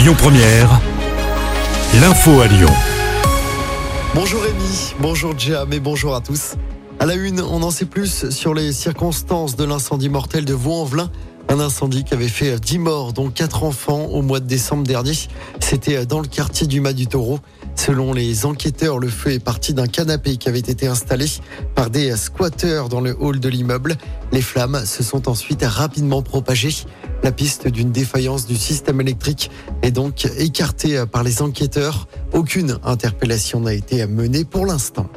Lyon Première, l'info à Lyon. Bonjour Rémi, bonjour Jam et bonjour à tous. À la une, on en sait plus sur les circonstances de l'incendie mortel de Vaux-en-Velin. Un incendie qui avait fait 10 morts, dont 4 enfants au mois de décembre dernier. C'était dans le quartier du Mas du Taureau. Selon les enquêteurs, le feu est parti d'un canapé qui avait été installé par des squatteurs dans le hall de l'immeuble. Les flammes se sont ensuite rapidement propagées. La piste d'une défaillance du système électrique est donc écartée par les enquêteurs. Aucune interpellation n'a été menée pour l'instant.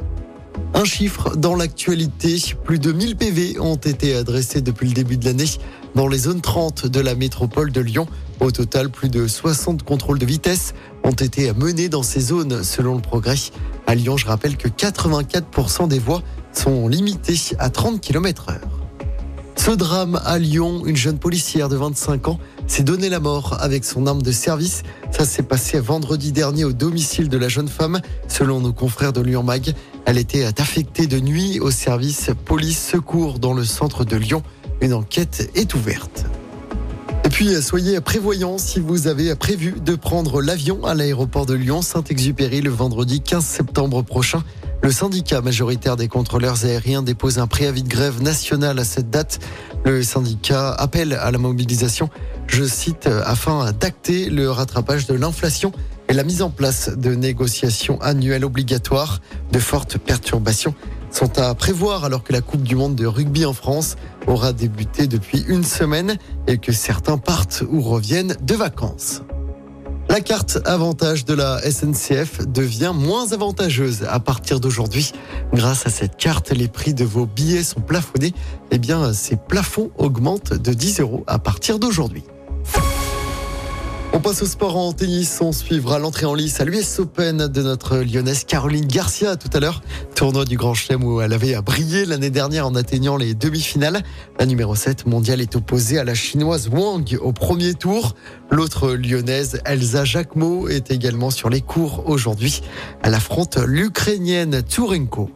Un chiffre dans l'actualité, plus de 1000 PV ont été adressés depuis le début de l'année dans les zones 30 de la métropole de Lyon. Au total, plus de 60 contrôles de vitesse ont été menés dans ces zones selon le progrès. À Lyon, je rappelle que 84% des voies sont limitées à 30 km heure. Ce drame à Lyon, une jeune policière de 25 ans s'est donné la mort avec son arme de service. Ça s'est passé vendredi dernier au domicile de la jeune femme. Selon nos confrères de Lyon Mag, elle était affectée de nuit au service police secours dans le centre de Lyon. Une enquête est ouverte. Puis, soyez prévoyants si vous avez prévu de prendre l'avion à l'aéroport de Lyon Saint-Exupéry le vendredi 15 septembre prochain. Le syndicat majoritaire des contrôleurs aériens dépose un préavis de grève national à cette date. Le syndicat appelle à la mobilisation, je cite, afin d'acter le rattrapage de l'inflation et la mise en place de négociations annuelles obligatoires. De fortes perturbations sont à prévoir alors que la Coupe du Monde de rugby en France aura débuté depuis une semaine et que certains partent ou reviennent de vacances. La carte avantage de la SNCF devient moins avantageuse à partir d'aujourd'hui. Grâce à cette carte, les prix de vos billets sont plafonnés. Eh bien, ces plafonds augmentent de 10 euros à partir d'aujourd'hui. On passe au sport en tennis. On suivra l'entrée en lice à l'US Open de notre lyonnaise Caroline Garcia tout à l'heure. Tournoi du Grand Chelem où elle avait brillé l'année dernière en atteignant les demi-finales. La numéro 7 mondiale est opposée à la chinoise Wang au premier tour. L'autre lyonnaise Elsa Jacquemot est également sur les cours aujourd'hui. Elle affronte l'Ukrainienne Tourenko.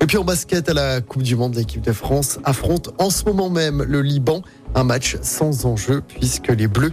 Et puis en basket à la Coupe du Monde, l'équipe de France affronte en ce moment même le Liban. Un match sans enjeu puisque les Bleus